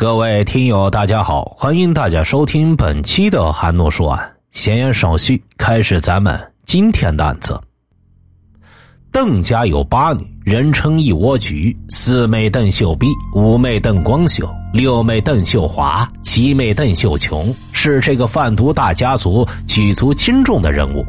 各位听友，大家好，欢迎大家收听本期的韩诺说案。闲言少叙，开始咱们今天的案子。邓家有八女，人称一窝菊。四妹邓秀碧，五妹邓光秀，六妹邓秀华，七妹邓秀琼，是这个贩毒大家族举足轻重的人物。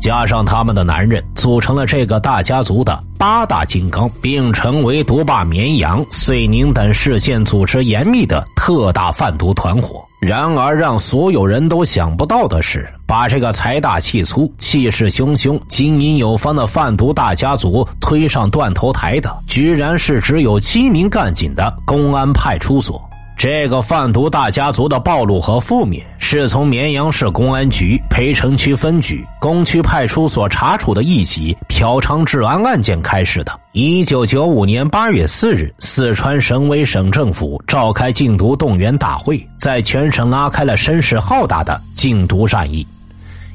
加上他们的男人，组成了这个大家族的八大金刚，并成为毒霸绵阳、遂宁等市县组织严密的特大贩毒团伙。然而，让所有人都想不到的是，把这个财大气粗、气势汹汹、经营有方的贩毒大家族推上断头台的，居然是只有七名干警的公安派出所。这个贩毒大家族的暴露和覆灭，是从绵阳市公安局涪城区分局工区派出所查处的一起嫖娼治安案件开始的。一九九五年八月四日，四川省委省政府召开禁毒动员大会，在全省拉开了声势浩大的禁毒战役。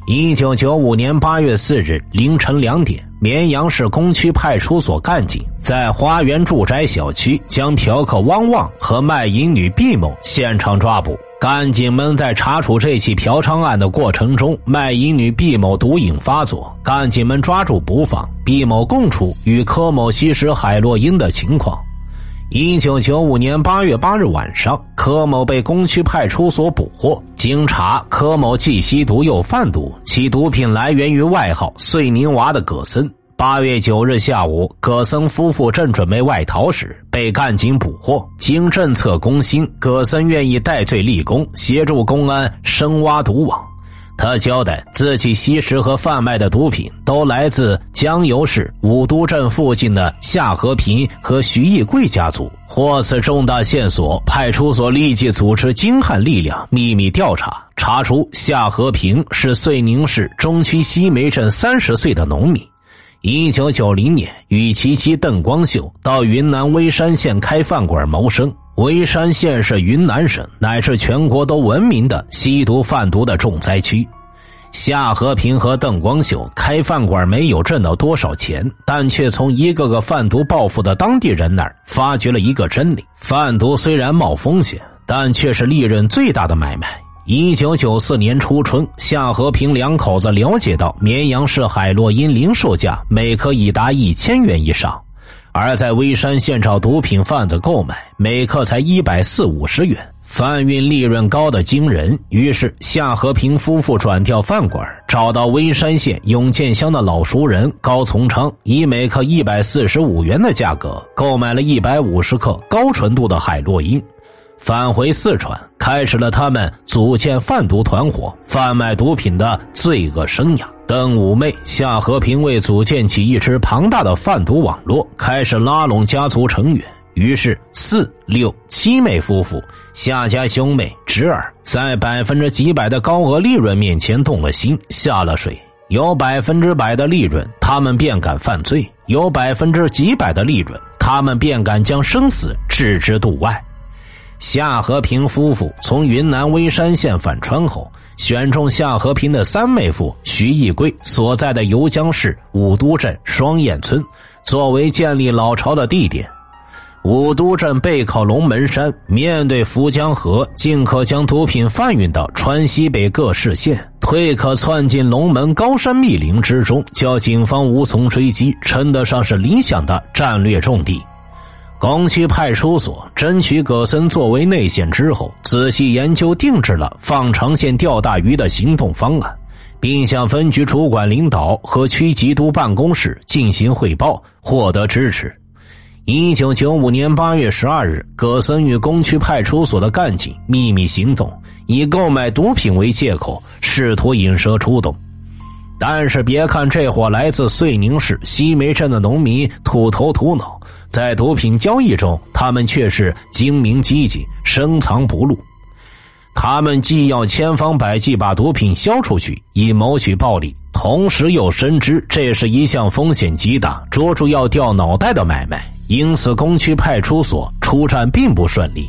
一九九五年八月四日凌晨两点，绵阳市工区派出所干警在花园住宅小区将嫖客汪旺和卖淫女毕某现场抓捕。干警们在查处这起嫖娼案的过程中，卖淫女毕某毒瘾发作，干警们抓住不放。毕某供出与柯某吸食海洛因的情况。一九九五年八月八日晚上，柯某被工区派出所捕获。经查，柯某既吸毒又贩毒，其毒品来源于外号“遂宁娃”的葛森。八月九日下午，葛森夫妇正准备外逃时，被干警捕获。经政策攻心，葛森愿意戴罪立功，协助公安深挖毒网。他交代自己吸食和贩卖的毒品都来自江油市武都镇附近的夏和平和徐义贵家族。获此重大线索，派出所立即组织精悍力量秘密调查，查出夏和平是遂宁市中区西梅镇三十岁的农民。一九九零年，与其妻邓光秀到云南微山县开饭馆谋生。微山县是云南省乃至全国都闻名的吸毒贩毒的重灾区。夏和平和邓光秀开饭馆没有挣到多少钱，但却从一个个贩毒报复的当地人那儿发觉了一个真理：贩毒虽然冒风险，但却是利润最大的买卖。一九九四年初春，夏和平两口子了解到绵阳市海洛因零售价每克已达一千元以上。而在微山县找毒品贩子购买，每克才一百四五十元，贩运利润高的惊人。于是夏和平夫妇转调饭馆，找到微山县永建乡的老熟人高从昌，以每克一百四十五元的价格购买了一百五十克高纯度的海洛因，返回四川，开始了他们组建贩毒团伙、贩卖毒品的罪恶生涯。邓五妹夏和平为组建起一支庞大的贩毒网络，开始拉拢家族成员。于是四六七妹夫妇夏家兄妹侄儿在百分之几百的高额利润面前动了心，下了水。有百分之百的利润，他们便敢犯罪；有百分之几百的利润，他们便敢将生死置之度外。夏和平夫妇从云南微山县返川后，选中夏和平的三妹夫徐义贵所在的游江市武都镇双燕村作为建立老巢的地点。武都镇背靠龙门山，面对涪江河，进可将毒品贩运到川西北各市县，退可窜进龙门高山密林之中，叫警方无从追击，称得上是理想的战略重地。工区派出所争取葛森作为内线之后，仔细研究定制了放长线钓大鱼的行动方案，并向分局主管领导和区缉毒办公室进行汇报，获得支持。一九九五年八月十二日，葛森与工区派出所的干警秘密行动，以购买毒品为借口，试图引蛇出洞。但是，别看这伙来自遂宁市西梅镇的农民土头土脑。在毒品交易中，他们却是精明机警、深藏不露。他们既要千方百计把毒品销出去，以谋取暴利，同时又深知这是一项风险极大、捉住要掉脑袋的买卖，因此工区派出所出战并不顺利。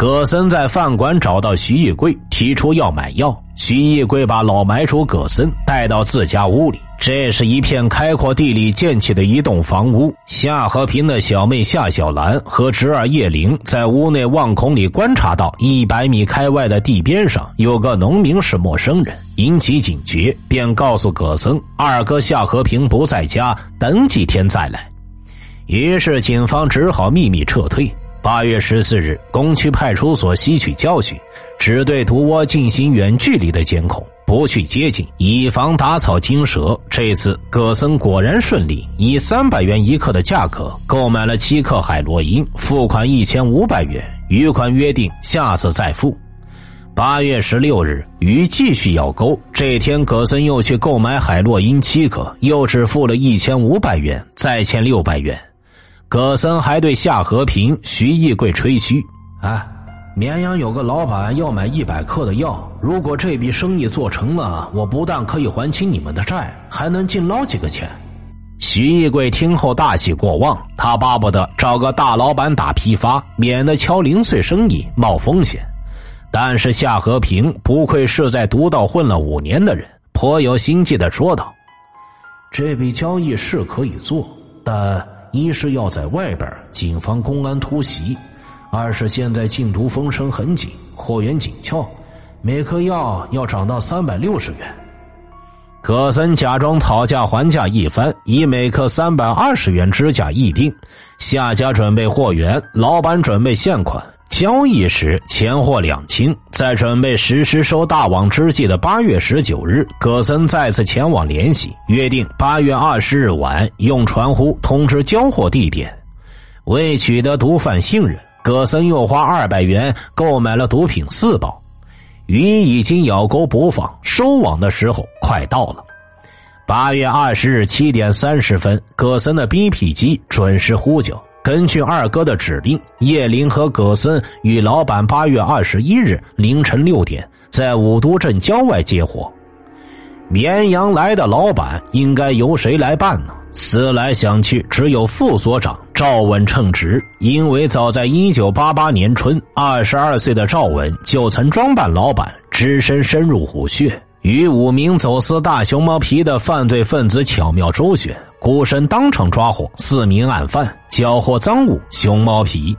葛森在饭馆找到徐义贵，提出要买药。徐义贵把老买主葛森带到自家屋里。这是一片开阔地里建起的一栋房屋。夏和平的小妹夏小兰和侄儿叶玲在屋内望孔里观察到，一百米开外的地边上有个农民是陌生人，引起警觉，便告诉葛森二哥夏和平不在家，等几天再来。于是警方只好秘密撤退。八月十四日，工区派出所吸取教训，只对毒窝进行远距离的监控。不去接近，以防打草惊蛇。这次葛森果然顺利，以三百元一克的价格购买了七克海洛因，付款一千五百元，余款约定下次再付。八月十六日，鱼继续咬钩。这天，葛森又去购买海洛因七克，又只付了一千五百元，再欠六百元。葛森还对夏和平、徐义贵吹嘘：“哎。”绵阳有个老板要买一百克的药，如果这笔生意做成了，我不但可以还清你们的债，还能净捞几个钱。徐义贵听后大喜过望，他巴不得找个大老板打批发，免得敲零碎生意冒风险。但是夏和平不愧是在毒道混了五年的人，颇有心计的说道：“这笔交易是可以做，但一是要在外边警方公安突袭。”二是现在禁毒风声很紧，货源紧俏，每颗药要涨到三百六十元。葛森假装讨价还价一番，以每克三百二十元支价议定。下家准备货源，老板准备现款。交易时钱货两清。在准备实施收大网之际的八月十九日，葛森再次前往联系，约定八月二十日晚用传呼通知交货地点。为取得毒贩信任。葛森又花二百元购买了毒品四包，鱼已经咬钩不放，收网的时候快到了。八月二十日七点三十分，葛森的 BP 机准时呼叫。根据二哥的指令，叶林和葛森与老板八月二十一日凌晨六点在五都镇郊外接火。绵阳来的老板应该由谁来办呢？思来想去，只有副所长赵文称职。因为早在一九八八年春，二十二岁的赵文就曾装扮老板，只身深入虎穴，与五名走私大熊猫皮的犯罪分子巧妙周旋，孤身当场抓获四名案犯，缴获赃物熊猫皮。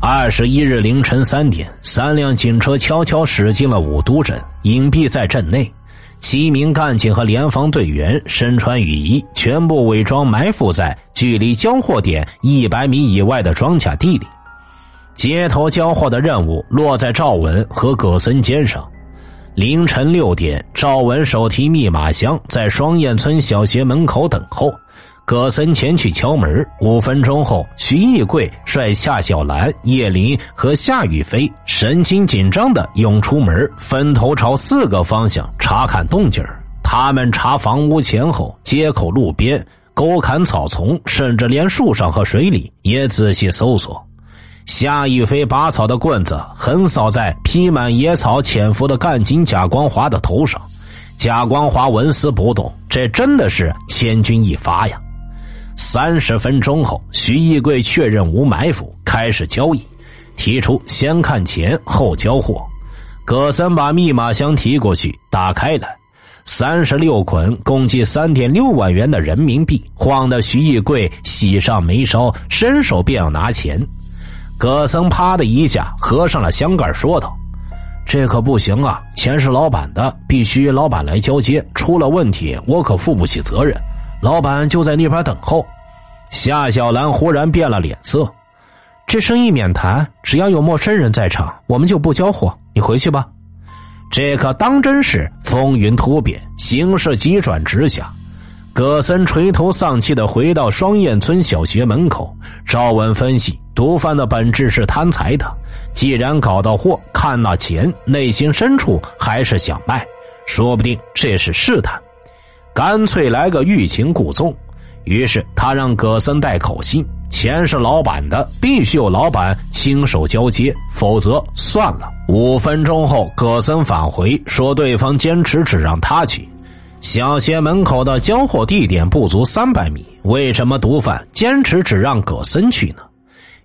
二十一日凌晨三点，三辆警车悄悄驶进了五都镇，隐蔽在镇内。七名干警和联防队员身穿雨衣，全部伪装埋伏在距离交货点一百米以外的庄稼地里。街头交货的任务落在赵文和葛森肩上。凌晨六点，赵文手提密码箱在双燕村小学门口等候。葛森前去敲门，五分钟后，徐义贵率夏小兰、叶林和夏雨飞神情紧张的涌出门，分头朝四个方向查看动静他们查房屋前后、街口、路边、沟坎、草丛，甚至连树上和水里也仔细搜索。夏雨飞拔草的棍子横扫在披满野草潜伏的干警贾光华的头上，贾光华纹丝不动。这真的是千钧一发呀！三十分钟后，徐义贵确认无埋伏，开始交易，提出先看钱后交货。葛森把密码箱提过去，打开了，三十六捆，共计三点六万元的人民币，晃得徐义贵喜上眉梢，伸手便要拿钱。葛森啪的一下合上了箱盖，说道：“这可不行啊，钱是老板的，必须老板来交接，出了问题我可负不起责任。”老板就在那边等候。夏小兰忽然变了脸色，这生意免谈，只要有陌生人在场，我们就不交货。你回去吧。这可当真是风云突变，形势急转直下。葛森垂头丧气的回到双燕村小学门口。赵文分析，毒贩的本质是贪财的，既然搞到货，看那钱，内心深处还是想卖，说不定这是试探。干脆来个欲擒故纵，于是他让葛森带口信：钱是老板的，必须有老板亲手交接，否则算了。五分钟后，葛森返回说，对方坚持只让他去。小学门口的交货地点不足三百米，为什么毒贩坚持只让葛森去呢？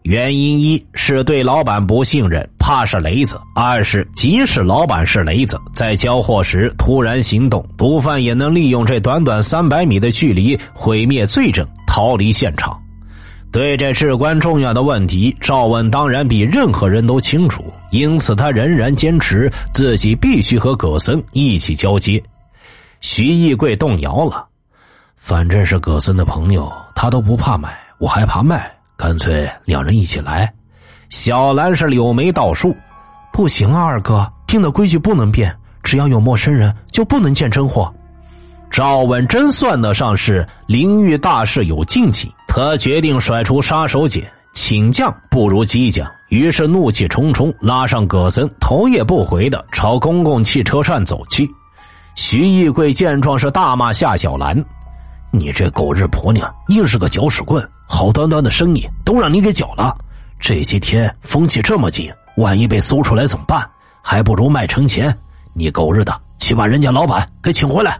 原因一是对老板不信任，怕。是雷子；二是即使老板是雷子，在交货时突然行动，毒贩也能利用这短短三百米的距离毁灭罪证，逃离现场。对这至关重要的问题，赵文当然比任何人都清楚，因此他仍然坚持自己必须和葛森一起交接。徐义贵动摇了，反正是葛森的朋友，他都不怕买，我还怕卖，干脆两人一起来。小兰是柳眉倒竖，不行啊，二哥，定的规矩不能变，只要有陌生人就不能见真货。赵文真算得上是灵域大事有禁忌。他决定甩出杀手锏，请将不如激将，于是怒气冲冲拉上葛森，头也不回的朝公共汽车站走去。徐义贵见状是大骂夏小兰：“你这狗日婆娘，硬是个搅屎棍！好端端的生意都让你给搅了。这些天风气这么紧，万一被搜出来怎么办？还不如卖成钱。你狗日的，去把人家老板给请回来。”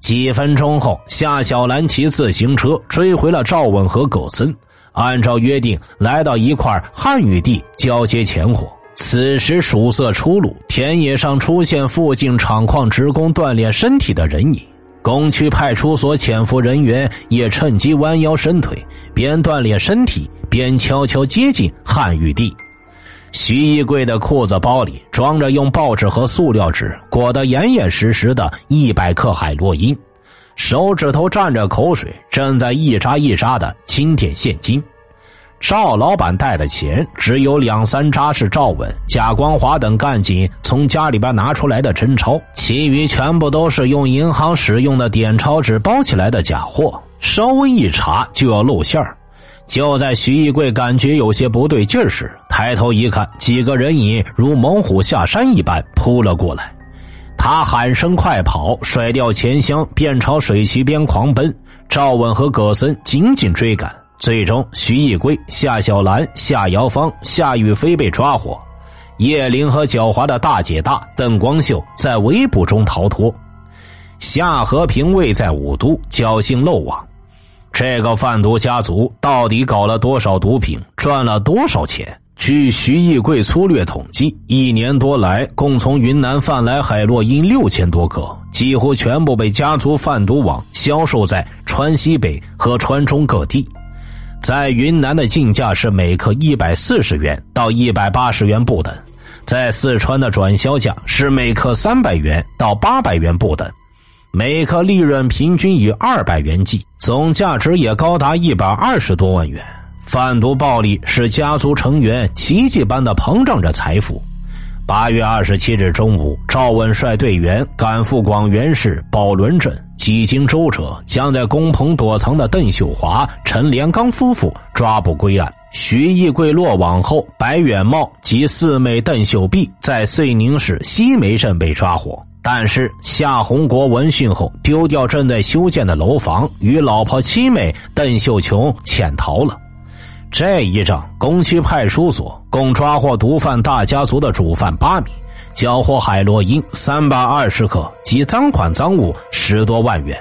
几分钟后，夏小兰骑自行车追回了赵文和狗森，按照约定来到一块汉语地交接钱货。此时曙色初露，田野上出现附近厂矿职工锻炼身体的人影。工区派出所潜伏人员也趁机弯腰伸腿，边锻炼身体边悄悄接近汉玉帝。徐一贵的裤子包里装着用报纸和塑料纸裹得严严实实的一百克海洛因，手指头沾着口水，正在一扎一扎的清点现金。赵老板带的钱只有两三扎是赵稳、贾光华等干警从家里边拿出来的真钞，其余全部都是用银行使用的点钞纸包起来的假货，稍微一查就要露馅儿。就在徐义贵感觉有些不对劲时，抬头一看，几个人影如猛虎下山一般扑了过来。他喊声“快跑”，甩掉钱箱，便朝水渠边狂奔。赵稳和葛森紧紧追赶，最终徐义贵、夏小兰、夏瑶芳、夏雨飞被抓获，叶玲和狡猾的大姐大邓光秀在围捕中逃脱。夏和平未在武都，侥幸漏网。这个贩毒家族到底搞了多少毒品，赚了多少钱？据徐义贵粗略统计，一年多来，共从云南贩来海洛因六千多克，几乎全部被家族贩毒网销售在川西北和川中各地。在云南的进价是每克一百四十元到一百八十元不等，在四川的转销价是每克三百元到八百元不等。每克利润平均以二百元计，总价值也高达一百二十多万元。贩毒暴利使家族成员奇迹般的膨胀着财富。八月二十七日中午，赵文率队员赶赴广元市宝轮镇，几经周折，将在工棚躲藏的邓秀华、陈连刚夫妇抓捕归案。徐义贵落网后，白远茂及四妹邓秀碧在遂宁市西梅镇被抓获。但是夏红国闻讯后，丢掉正在修建的楼房，与老婆七妹邓秀琼潜逃了。这一仗，工区派出所共抓获毒贩大家族的主犯八名，缴获海洛因三百二十克及赃款赃物十多万元。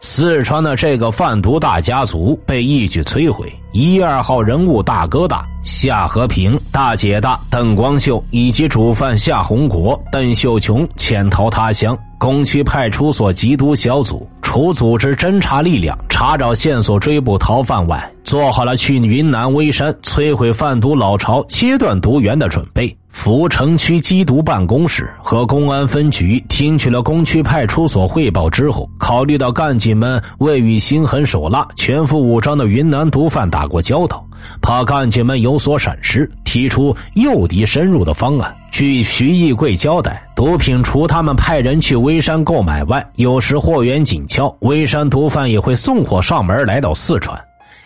四川的这个贩毒大家族被一举摧毁，一二号人物大哥大夏和平、大姐大邓光秀以及主犯夏红国、邓秀琼潜逃他乡。工区派出所缉毒小组除组织侦查力量查找线索追捕逃犯外，做好了去云南微山摧毁贩毒老巢、切断毒源的准备。福城区缉毒办公室和公安分局听取了工区派出所汇报之后，考虑到干警们未与心狠手辣、全副武装的云南毒贩打过交道，怕干警们有所闪失，提出诱敌深入的方案。据徐义贵交代，毒品除他们派人去微山购买外，有时货源紧俏，微山毒贩也会送货上门来到四川。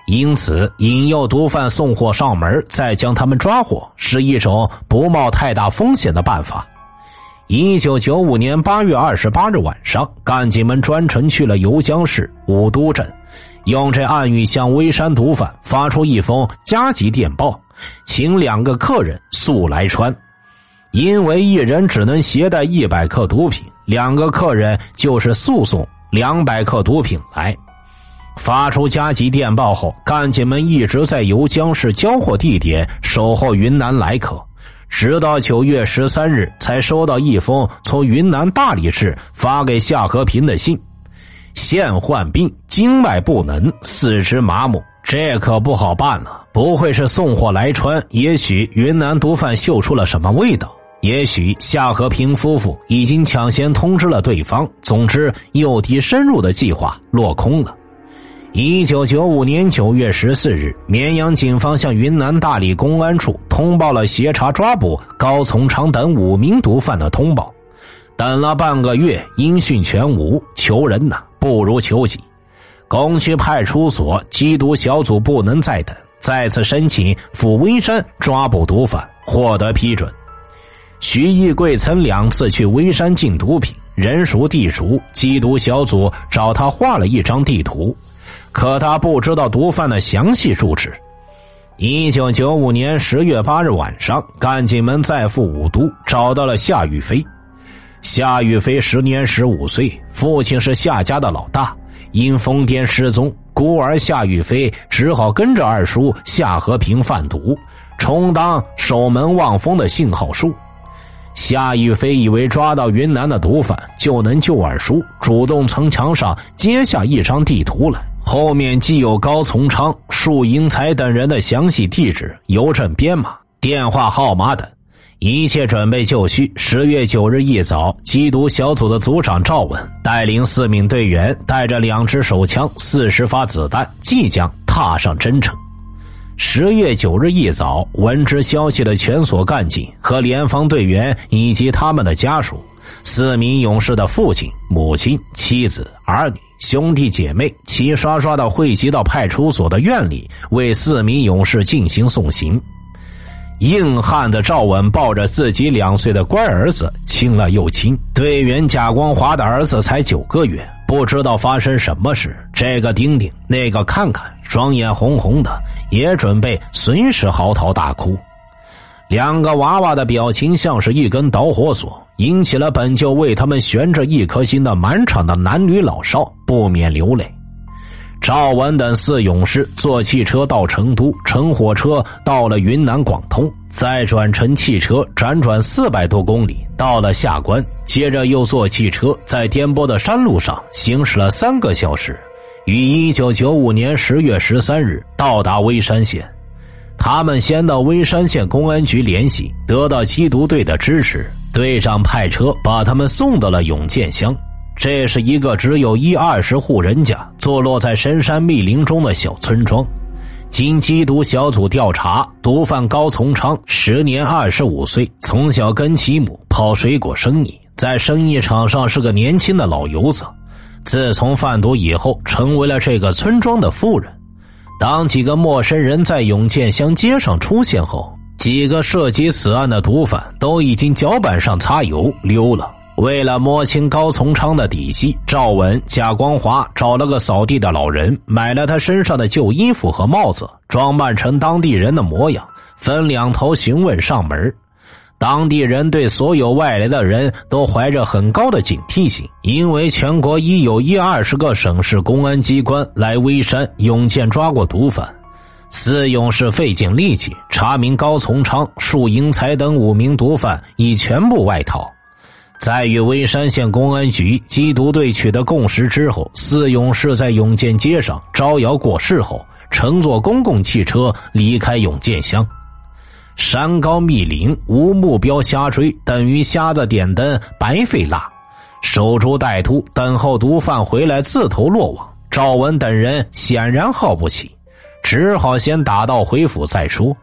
因此，引诱毒贩送货上门，再将他们抓获，是一种不冒太大风险的办法。一九九五年八月二十八日晚上，干警们专程去了游江市武都镇，用这暗语向微山毒贩发出一封加急电报，请两个客人速来川。因为一人只能携带一百克毒品，两个客人就是速送两百克毒品来。发出加急电报后，干警们一直在游江市交货地点守候云南来客，直到九月十三日才收到一封从云南大理市发给夏和平的信：“现患病，经脉不能，四肢麻木，这可不好办了。不会是送货来川？也许云南毒贩嗅出了什么味道？也许夏和平夫妇已经抢先通知了对方。总之，诱敌深入的计划落空了。”一九九五年九月十四日，绵阳警方向云南大理公安处通报了协查抓捕高从昌等五名毒贩的通报。等了半个月，音讯全无，求人呐不如求己。工区派出所缉毒小组不能再等，再次申请赴微山抓捕毒贩，获得批准。徐义贵曾两次去微山进毒品，人熟地熟，缉毒小组找他画了一张地图。可他不知道毒贩的详细住址。一九九五年十月八日晚上，干警们再赴五都，找到了夏雨飞。夏雨飞时年十五岁，父亲是夏家的老大，因疯癫失踪，孤儿夏雨飞只好跟着二叔夏和平贩毒，充当守门望风的信号树。夏玉飞以为抓到云南的毒贩就能救二叔，主动从墙上揭下一张地图来。后面既有高从昌、束英才等人的详细地址、邮政编码、电话号码等，一切准备就绪。十月九日一早，缉毒小组的组长赵文带领四名队员，带着两支手枪、四十发子弹，即将踏上征程。十月九日一早，闻知消息的全所干警和联防队员以及他们的家属，四名勇士的父亲、母亲、妻子、儿女。兄弟姐妹齐刷刷的汇集到派出所的院里，为四名勇士进行送行。硬汉的赵文抱着自己两岁的乖儿子亲了又亲。队员贾光华的儿子才九个月，不知道发生什么事，这个顶顶，那个看看，双眼红红的，也准备随时嚎啕大哭。两个娃娃的表情像是一根导火索，引起了本就为他们悬着一颗心的满场的男女老少，不免流泪。赵文等四勇士坐汽车到成都，乘火车到了云南广通，再转乘汽车辗转四百多公里，到了下关，接着又坐汽车在颠簸的山路上行驶了三个小时，于一九九五年十月十三日到达微山县。他们先到微山县公安局联系，得到缉毒队的支持，队长派车把他们送到了永建乡。这是一个只有一二十户人家、坐落在深山密林中的小村庄。经缉毒小组调查，毒贩高从昌时年二十五岁，从小跟其母跑水果生意，在生意场上是个年轻的老油子。自从贩毒以后，成为了这个村庄的富人。当几个陌生人在永建乡街上出现后，几个涉及此案的毒贩都已经脚板上擦油溜了。为了摸清高从昌的底细，赵文、贾光华找了个扫地的老人，买了他身上的旧衣服和帽子，装扮成当地人的模样，分两头询问上门。当地人对所有外来的人都怀着很高的警惕性，因为全国已有一二十个省市公安机关来微山永建抓过毒贩。四勇士费尽力气查明高从昌、束英才等五名毒贩已全部外逃。在与微山县公安局缉毒队取得共识之后，四勇士在永建街上招摇过市后，乘坐公共汽车离开永建乡。山高密林，无目标瞎追等于瞎子点灯，白费蜡。守株待兔，等候毒贩回来自投落网。赵文等人显然耗不起，只好先打道回府再说。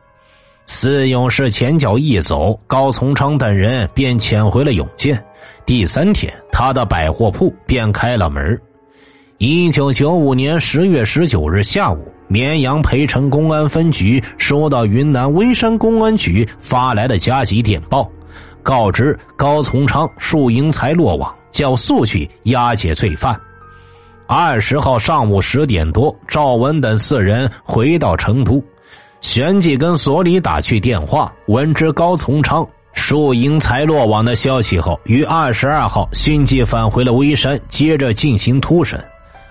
四勇士前脚一走，高从昌等人便潜回了永建。第三天，他的百货铺便开了门。一九九五年十月十九日下午，绵阳培城公安分局收到云南微山公安局发来的加急电报，告知高从昌、束英才落网，叫速去押解罪犯。二十号上午十点多，赵文等四人回到成都，旋即跟所里打去电话，闻知高从昌、束英才落网的消息后，于二十二号迅即返回了微山，接着进行突审。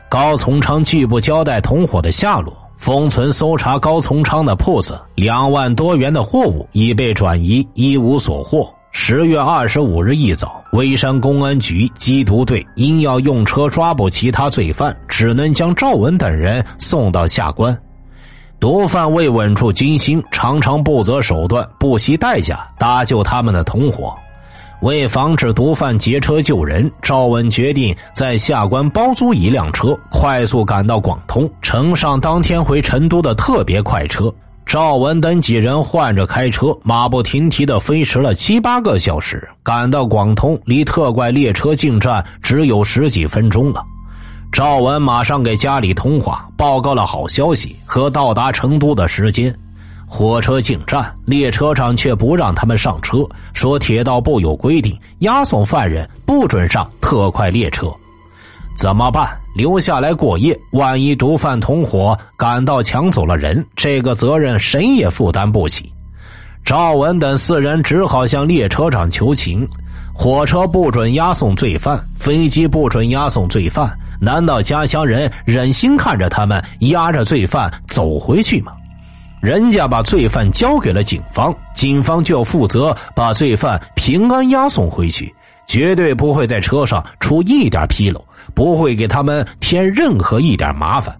高从昌拒不交代同伙的下落，封存搜查高从昌的铺子，两万多元的货物已被转移，一无所获。十月二十五日一早，微山公安局缉毒队因要用车抓捕其他罪犯，只能将赵文等人送到下关。毒贩为稳住军心，常常不择手段、不惜代价搭救他们的同伙。为防止毒贩劫车救人，赵文决定在下关包租一辆车，快速赶到广通，乘上当天回成都的特别快车。赵文等几人换着开车，马不停蹄的飞驰了七八个小时，赶到广通，离特快列车进站只有十几分钟了。赵文马上给家里通话，报告了好消息和到达成都的时间。火车进站，列车长却不让他们上车，说铁道部有规定，押送犯人不准上特快列车。怎么办？留下来过夜，万一毒贩同伙赶到抢走了人，这个责任谁也负担不起。赵文等四人只好向列车长求情：火车不准押送罪犯，飞机不准押送罪犯。难道家乡人忍心看着他们押着罪犯走回去吗？人家把罪犯交给了警方，警方就要负责把罪犯平安押送回去。绝对不会在车上出一点纰漏，不会给他们添任何一点麻烦。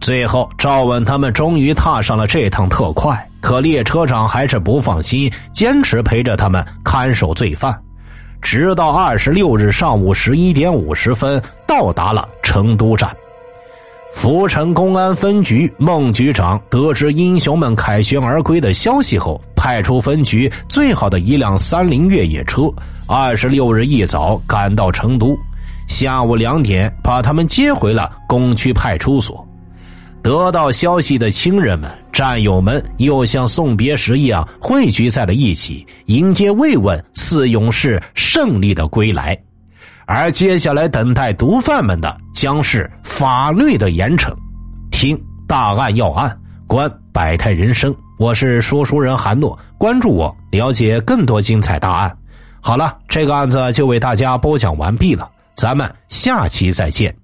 最后，赵文他们终于踏上了这趟特快，可列车长还是不放心，坚持陪着他们看守罪犯，直到二十六日上午十一点五十分到达了成都站。福城公安分局孟局长得知英雄们凯旋而归的消息后，派出分局最好的一辆三菱越野车，二十六日一早赶到成都，下午两点把他们接回了工区派出所。得到消息的亲人们、战友们又像送别时一样汇聚在了一起，迎接慰问四勇士胜利的归来。而接下来等待毒贩们的将是法律的严惩。听大案要案，观百态人生。我是说书人韩诺，关注我，了解更多精彩大案。好了，这个案子就为大家播讲完毕了，咱们下期再见。